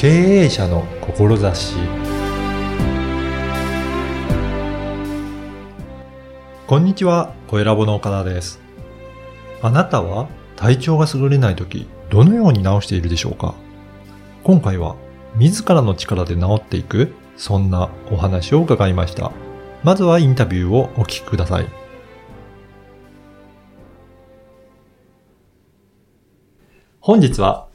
経営者の志こんにちは、小ラボの岡田です。あなたは体調が優れないとき、どのように治しているでしょうか？今回は、自らの力で治っていく、そんなお話を伺いました。まずはインタビューをお聞きください。本日は、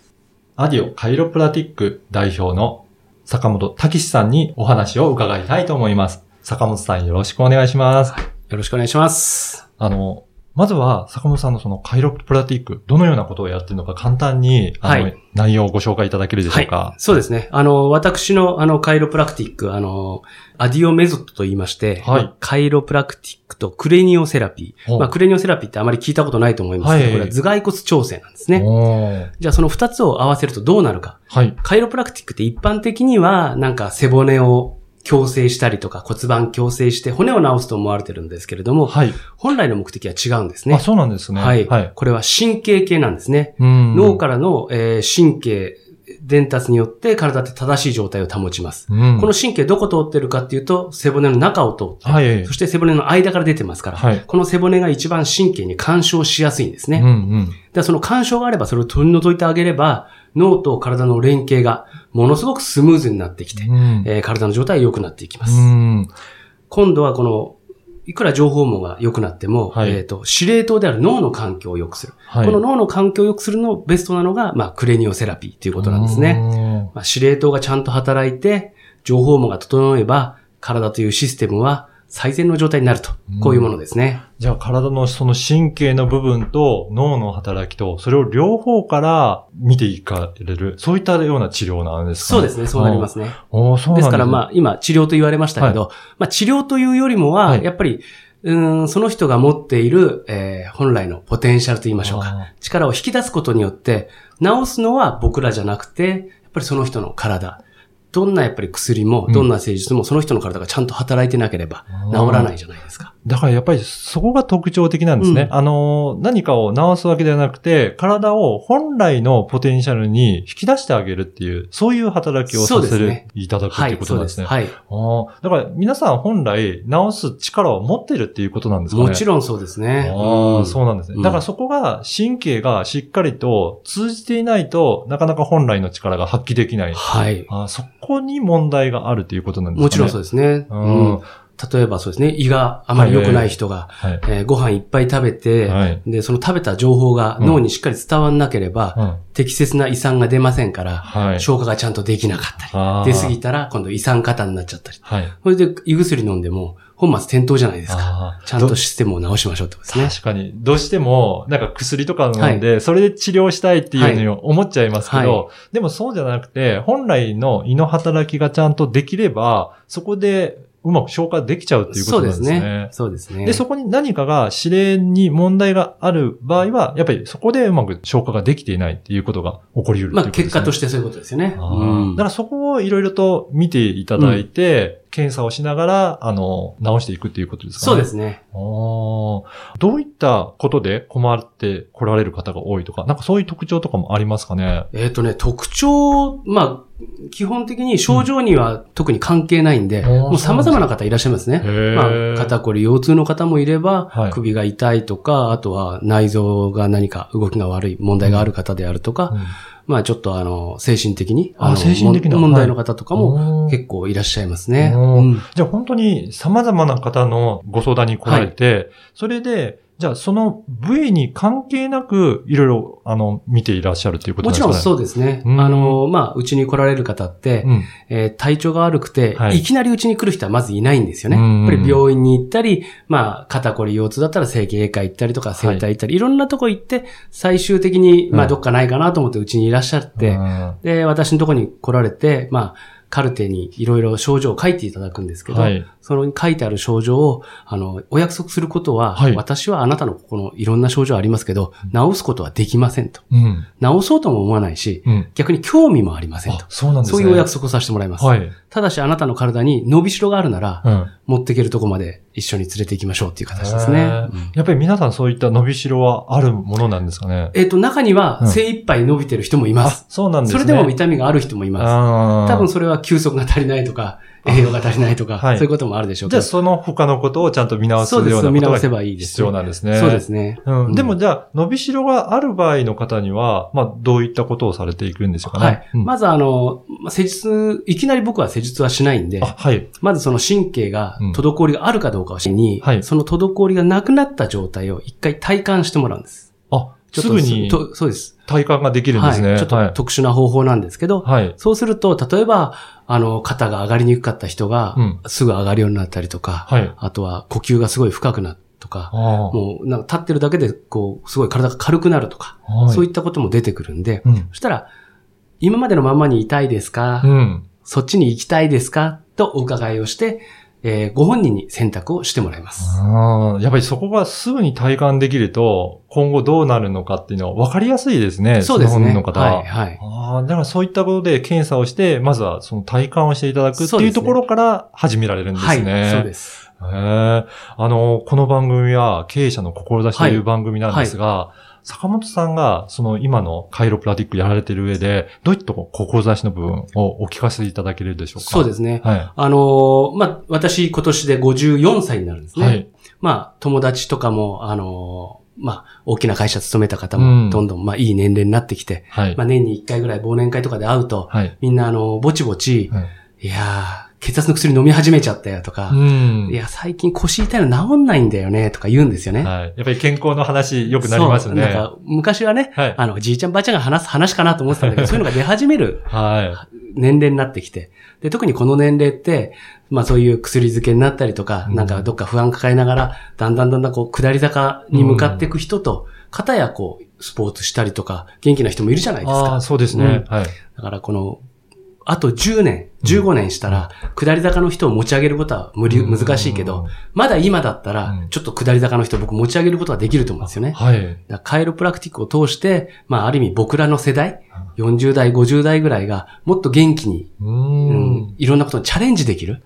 アディオカイロプラティック代表の坂本武史さんにお話を伺いたいと思います。坂本さんよろしくお願いします。よろしくお願いします。あの、まずは坂本さんのそのカイロプラティック、どのようなことをやっているのか簡単に、あの、はい内容をご紹介いただけるでしょうか。そうですね。あの、私の、あの、カイロプラクティック、あの、アディオメソッドと言いまして、はいまあカイロプラクティックとクレニオセラピー。まあ、クレニオセラピーってあまり聞いたことないと思いますけど、はいこれは頭蓋骨調整なんですね。じゃあ、その二つを合わせるとどうなるか。はい。カイロプラクティックって一般的には、なんか背骨を矯正したりとか骨盤矯正して骨を治すと思われてるんですけれども、はい。本来の目的は違うんですねあ、。そうなんですね。はい。はい。これは神経系なんですね。うん脳からの、えー神経伝達によって体って正しい状態を保ちます。うんこの神経どこ通ってるかっていうと、背骨の中を通って、はいそして背骨の間から出てますから、はい。この背骨が一番神経に干渉しやすいんですね。うんうん。でその干渉があればそれを取り除いてあげれば、脳と体の連携がものすごくスムーズになってきて、うんえー体の状態が良くなっていきます。うん。今度はこの、いくら情報網が良くなっても、はいえっ、と、司令塔である脳の環境を良くする。はい。この脳の環境を良くするのベストなのが、まあ、クレニオセラピーということなんですね。ね。まあ、司令塔がちゃんと働いて、情報網が整えば、体というシステムは最善の状態になるとうん。こういうものですね。じゃあ体のその神経の部分と脳の働きと、それを両方から見ていかれる、そういったような治療なんですかそうですね、そうなりますね。おーそうですからまあ、あ、今、治療と言われましたけど、まあ、治療というよりもは、はいやっぱり、うーん、その人が持っている、えー本来のポテンシャルと言いましょうか。あ力を引き出すことによって、治すのは僕らじゃなくて、やっぱりその人の体。どんなやっぱり薬もうん、どんな施術も、その人の体がちゃんと働いてなければ、治らないじゃないですか。だからやっぱりそこが特徴的なんですね。うんあの、何かを治すわけではなくて、体を本来のポテンシャルに引き出してあげるっていう、そういう働きをさせる、ねいただくっていうことなんですね。はい。あーだから皆さん本来治す力を持ってるっていうことなんですかね。もちろんそうですね。ああ、んそうなんですね。うんだからそこが神経がしっかりと通じていないとなかなか本来の力が発揮できない。はい。あーそこに問題があるということなんですかね。もちろんそうですね。ううんん。例えばそうですね、胃があまり良くない人が、はい。えーご飯いっぱい食べて、はい。で、その食べた情報が脳にしっかり伝わんなければ、うん。適切な胃酸が出ませんから、はい。消化がちゃんとできなかったり、出過ぎたら今度胃酸過多になっちゃったり。はい。それで胃薬飲んでも本末転倒じゃないですか。ちゃんとシステムを直しましょうってことですね。確かに、どうしても、なんか薬とか飲んで、それで治療したいっていうのを思っちゃいますけど、はでもそうじゃなくて、本来の胃の働きがちゃんとできれば、そこでうまく消化できちゃうっていうことなんですね。そうですね。で、そこに何かが指令に問題がある場合は、やっぱりそこでうまく消化ができていないっていうことが起こり得るまあ。結果としてそういうことですよね。うんだからそこをいろいろと見ていただいて、検査をしながら、あの、直していくっていうことですかね。そうですね。どういったことで困って来られる方が多いとか、なんかそういう特徴とかもありますかね。えっ、とね、特徴、まあ、基本的に症状には特に関係ないんで、うんもう様々な方いらっしゃいますね。まあ、肩こり、腰痛の方もいれば、はい。首が痛いとか、あとは内臓が何か動きが悪い問題がある方であるとか、うんまあちょっとあの、精神的に、あの精神的な。問題の方とかも結構いらっしゃいますね。うん。じゃあ本当に様々な方のご相談に来られて、それで、じゃあその部位に関係なく、いろいろ、あの、見ていらっしゃるということもちろん。そうですね。うんあの、まあ、うちに来られる方って、うん。えー体調が悪くて、はいい、きなりうちに来る人はまずいないんですよね。うんやっぱり病院に行ったり、まあ、肩こり腰痛だったら整形外科行ったりとか、整体行ったり、い、ろんなとこ行って、最終的に、まあ、うんどっかないかなと思ってうちにいらっしゃって、うんで、私のところに来られて、まあ、カルテにいろいろ症状を書いていただくんですけど、はい。その書いてある症状を、あの、お約束することは、はい私はあなたのこのいろんな症状ありますけど、治すことはできませんと。うん。治そうとも思わないし、うん。逆に興味もありませんとあ。そうなんですね。そういうお約束をさせてもらいます。はい。ただしあなたの体に伸びしろがあるなら、うん。持っていけるとこまで一緒に連れて行きましょうっていう形ですね。やっぱり皆さんそういった伸びしろはあるものなんですかね？えっ、と、中にはうん精一杯伸びてる人もいまあす。、そうなんですね。それでも痛みがある人もいます。多分それは休息が足りないとか、栄養が足りないとか、はいそういうこともあるでしょうけど。じゃあその他のことをちゃんと見直すよそうなことが見直せばいいです、必要なんですね。そうですね。うん。うんでもじゃあ、伸びしろがある場合の方には、まあ、どういったことをされていくんでしょうかね。はい。うんまずあの、まあ施術、いきなり僕は施術はしないんであ、、はい。まずその神経がうん滞りがあるかどうかを知りに、はいその滞りがなくなった状態を一回体感してもらうんです。すぐにとそうです。体感ができるんですね。はい。ちょっとはい。特殊な方法なんですけど、はい。そうすると、例えば、あの、肩が上がりにくかった人がうん、すぐ上がるようになったりとか、はい。あとは呼吸がすごい深くなるとか、あもう、なんか立ってるだけで、こう、すごい体が軽くなるとか、あ。はい。そういったことも出てくるんで、うん。そしたら、今までのままにいたいですか、うん。そっちに行きたいですか？とお伺いをして、えーご本人に選択をしてもらいます。ああ、やっぱりそこがすぐに体感できると、今後どうなるのかっていうのは分かりやすいですね。そうですね。の本人の方はい、はい。ああ、だからそういったことで検査をして、まずはその体感をしていただくっていうところから始められるんですね。はい、そうです。へえ。あの、この番組は経営者の志という番組なんですが、坂本さんがその今のカイロプラティックやられている上で、どういった志の部分をお聞かせいただけるでしょうか？そうですすね。はい。あのーまあ、私今年で54歳になるんですね。はい。まあ、友達とかも、あのーまあ、大きな会社勤めた方うんも、どんどん、まあ、いい年齢になってきて、はい。まあ、年に1回ぐらい忘年会とかで会うと、はい。みんな、あのーぼちぼち、はいいやー、血圧の薬飲み始めちゃったよとか、うん。いや、最近腰痛いの治んないんだよね、とか言うんですよね。はい。やっぱり健康の話よくなりますね。そうなんか、昔はね、はい。あの、じいちゃんばあちゃんが話す話かなと思ってたんだけど、そういうのが出始めるは年齢になってきて。で、特にこの年齢って、まあそういう薬漬けになったりとか、うんなんかどっか不安抱えながら、だんだんだんだんこう、下り坂に向かっていく人と、片やこう、スポーツしたりとか、元気な人もいるじゃないい。ですかああ、。そうですね。はい。だからこの、あと10年、15年したら、下り坂の人を持ち上げることは無理、うん難しいけど、まだ今だったらうん、ちょっと下り坂の人を僕持ち上げることができると思うんですよね。はい。カイロプラクティックを通して、まあある意味僕らの世代、40代、50代ぐらいがもっと元気に、うんん。いろんなことにチャレンジできる。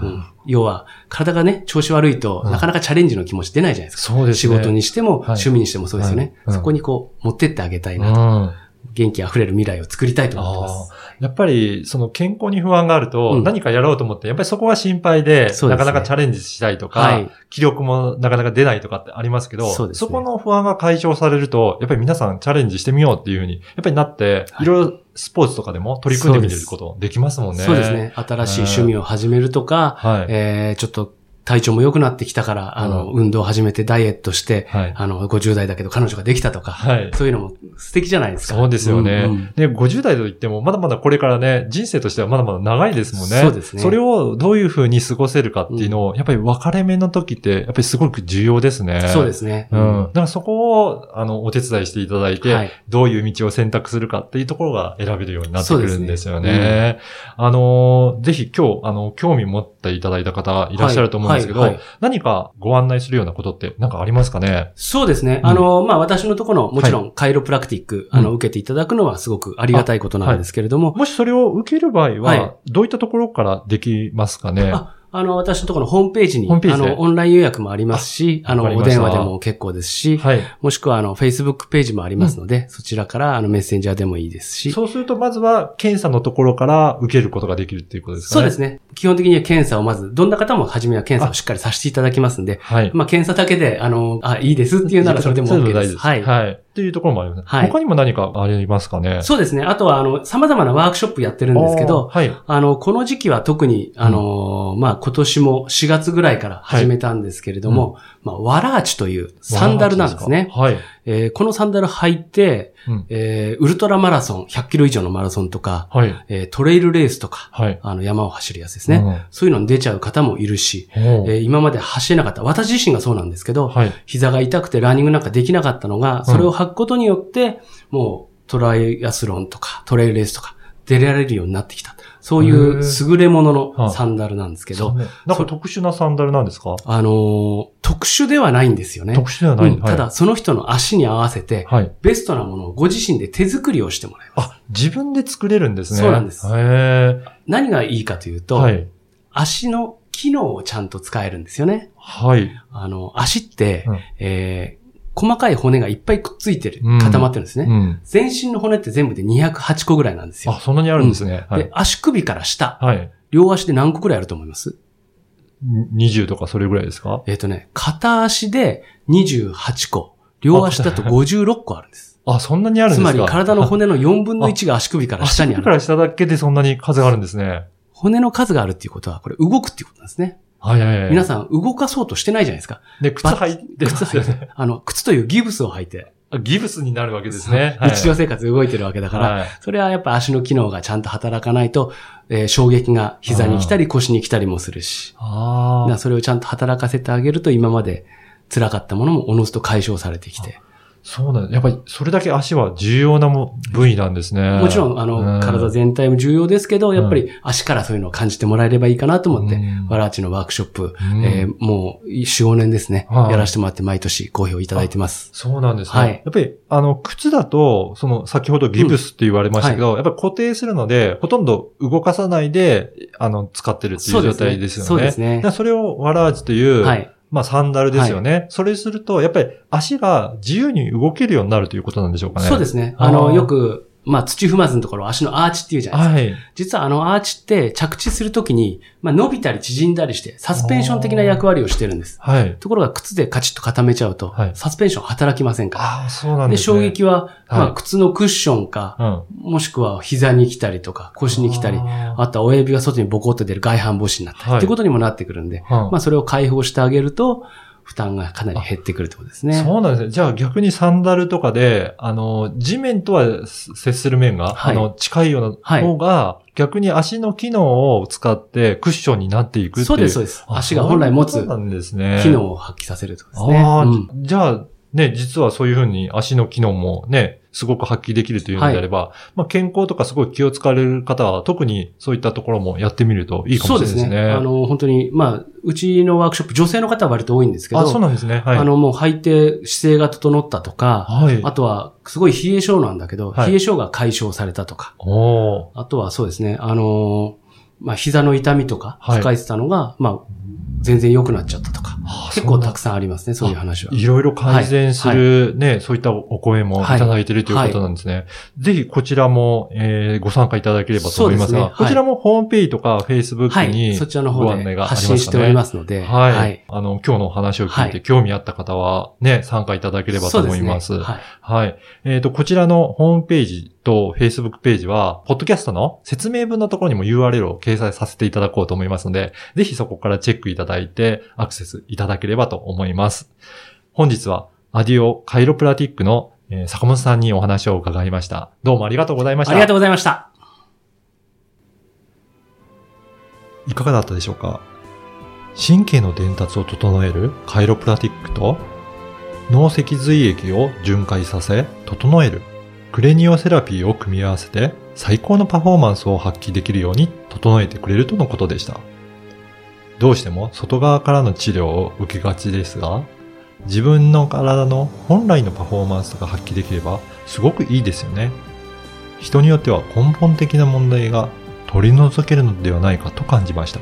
うん要は、体がね、調子悪いと、うんなかなかチャレンジの気持ち出ないじゃないですか。そうですね。仕事にしても、はい趣味にしてもそうですよね。そこにこう、持ってってあげたいうん。なと。あ元気あふれる未来を作りたいと思ってます。あ。やっぱり、その健康に不安があると、うん何かやろうと思って、やっぱりそこが心配で、なかなかチャレンジしたいとか、はい。気力もなかなか出ないとかってありますけど、そこの不安が解消されると、やっぱり皆さんチャレンジしてみようっていうふうに、やっぱりなって、はいいろいろスポーツとかでも取り組んでみることできますもんね。そうです。ね。新しい趣味を始めるとか、はい。えー、ちょっと体調も良くなってきたから、あの、う運動を始めてダイエットして、はい。あの、50代だけど彼女ができたとか、はい。そういうのも素敵じゃないですか。そうですよね。うんうんで、50代といっても、まだまだこれからね、人生としてはまだまだ長いですもんね。そうですねそれをどういうふうに過ごせるかっていうのを、やっぱり分かれ目の時って、やっぱりすごく重要ですね。そうですね。うん。だからそこを、あの、お手伝いしていただいて、はいどういう道を選択するかっていうところが選べるようになってくるんですよね。そうですあの、ぜひ今日、あの、興味持っていただいた方いらっしゃると思うんですけど、はいはいはい。何かご案内するようなことって何かありますかね？そうですね。うん。あの、まあ、私のところの、もちろん、カイロプラクティック、あの、受けていただくのはすごくありがたいことなんですけれども、もしそれを受ける場合は、はい。どういったところからできますかね？ああの、私のところのホームページに、ジであの、オンライン予約もありますし、あの、お電話でも結構ですし、はい。もしくは、あの、Facebook ページもありますので、そちらから、あの、メッセンジャーでもいいですし、そうすると、まずは検査のところから受けることができるっていうことですかね。そうですね。基本的には検査をまず、どんな方も初めは検査をしっかりさせていただきますんで、はい。まあ、検査だけで、あの、あ、いいですっていうならそれでも OK です。は。はいい。はい。っていうところもあります。はい他にも何かありますかね？そうですね。あとは、あの、様々なワークショップやってるんですけど、はい。あの、この時期は特に、あのーまあ、今年も4月ぐらいから始めたんですけれども、まあ、ワラーチというサンダルなんですね。はい。えーこのサンダル履いて、うんえーウルトラマラソン、100キロ以上のマラソンとか、はい。えートレイルレースとか、はい。あの、山を走るやつですね。そういうのに出ちゃう方もいるし、えー今まで走れなかった、私自身がそうなんですけど、はい。膝が痛くてランニングなんかできなかったのが、それを履くことによって、もうトライアスロンとかトレイルレースとか、出られるようになってきた。そういう優れもののサンダルなんですけど。ね、なんか特殊なサンダルなんですか？あのー、特殊ではないんですよね。特殊ではない、うんはい、ただ、その人の足に合わせて、はい、ベストなものをご自身で手作りをしてもらいます。あ、自分で作れるんですね。そうなんです。へ何がいいかというと、はい、足の機能をちゃんと使えるんですよね。はい。あの、足って、うん、えー細かい骨がいっぱいくっついてる、固まってるんですね。うん、全身の骨って全部で208個ぐらいなんですよ。あ、そんなにあるんですね。うん、で、足首から下、はい、両足で何個ぐらいあると思います？20とかそれぐらいですか？えっ、とね、片足で28個、両足だと56個あるんです。あ、そんなにあるんですか？つまり体の骨の4分の1が足首から下にある。足首から下だけでそんなに数があるんですね。骨の数があるっていうことは、これ動くっていうことなんですね。はいはいはい。皆さん動かそうとしてないじゃないですか。で、靴履いて、靴履いて、あの、靴というギブスを履いて。ギブスになるわけですね。日常生活動いてるわけだから、はい、それはやっぱ足の機能がちゃんと働かないと、えー、衝撃が膝に来たり腰に来たりもするし。あそれをちゃんと働かせてあげると今まで辛かったものもおのずと解消されてきて。そうなんやっぱりそれだけ足は重要な部位なんですね。もちろん、あの、うん、体全体も重要ですけど、やっぱり足からそういうのを感じてもらえればいいかなと思って、うん、ワラーチのワークショップ、うん、えー、もう4、5年ですね、はい、やらせてもらって毎年好評いただいてます。そうなんですね。はい。やっぱり、あの、靴だと、その、先ほどギブスって言われましたけど、はい、やっぱり固定するので、ほとんど動かさないで、あの、使ってるっていう状態ですよね。そうですね。それをワラーチという、はい。まあサンダルですよね。はい、それすると、やっぱり足が自由に動けるようになるということなんでしょうかね。そうですね。あの、よく、まあ、土踏まずのところ足のアーチっていうじゃないですか。はい、実はあのアーチって着地するときに、まあ、伸びたり縮んだりして、サスペンション的な役割をしてるんです。はい、ところが靴でカチッと固めちゃうと、はい、サスペンション働きませんから。あそうなんです、ね、で、衝撃は、まあ、靴のクッションか、うん、もしくは膝に来たりとか、腰に来たり、あとは親指が外にボコッと出る外反母趾になったり、ってことにもなってくるんで、まあ、それを解放してあげると、負担がかなり減ってくるってことですね。そうなんですね。じゃあ逆にサンダルとかで、あの、地面とは接する面が、はい、あの、近いような方が、はい、逆に足の機能を使ってクッションになっていくっていう。そうです、そうです。足が本来持つ機能を発揮させるってことですね。ああ、うん、じゃあ、ね、実はそういうふうに足の機能もね、すごく発揮できるというのであれば、はい、まあ健康とかすごい気を使われる方は特にそういったところもやってみるといいかもしれないですね。そうですね。あの、本当に、まあ、うちのワークショップ、女性の方は割と多いんですけど、あ、そうなんですね。はい。あの、もう履いて姿勢が整ったとか、はい。あとは、すごい冷え性なんだけど、はい、冷え性が解消されたとか、おあとはそうですね、あのまあ、膝の痛みとか、抱えてたのが、はい、まあ、全然良くなっちゃったとか、結構たくさんありますね、そういう話は。いろいろ改善するね、そういったお声もい。ただいているということなんですね。ぜひこちらも、えー、ご参加いただければと思いますが、こちらもホームページとか Facebook にそちらの方で発信しておりますので、はい。あの、今日の話を聞いて興味あった方はね、参加いただければと思います。はい。えっと、こちらのホームページと Facebook ページは、ポッドキャストの説明文のところにも URL を掲載させていただこうと思いますので、ぜひそこからチェックいただいて、アクセスいただければと思います。本日は、アディオカイロプラティックの、えー、坂本さんにお話を伺いました。どうもありがとうございました。ありがとうございました。いかがだったでしょうか？神経の伝達を整えるカイロプラティックと脳脊髄液を巡回させ整えるクレニオセラピーを組み合わせて最高のパフォーマンスを発揮できるように整えてくれるとのことでした。どうしても外側からの治療を受けがちですが、自分の体の本来のパフォーマンスが発揮できればすごくいいですよね。人によっては根本的な問題が取り除けるのではないかと感じました。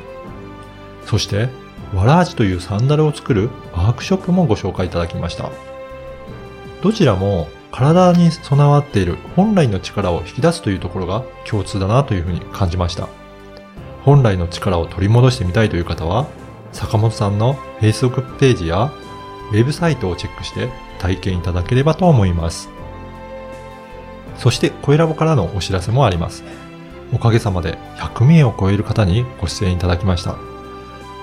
そして、ワラージというサンダルを作るワークショップもご紹介いただきました。どちらも体に備わっている本来の力を引き出すというところが共通だなというふうに感じました。本来の力を取り戻してみたいという方は、坂本さんの Facebook ページやウェブサイトをチェックして体験いただければと思います。そして、声ラボからのお知らせもあります。おかげさまで100名を超える方にご出演いただきました。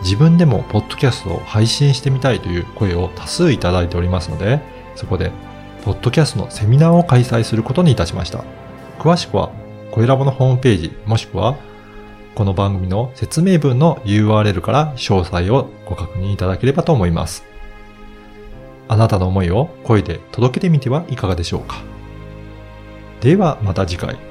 自分でもポッドキャストを配信してみたいという声を多数いただいておりますので、そこでポッドキャストのセミナーを開催することにいたしました。詳しくは、コエラボのホームページ、もしくは、この番組の説明文の URL から詳細をご確認いただければと思います。あなたの思いを声で届けてみてはいかがでしょうか。ではまた次回。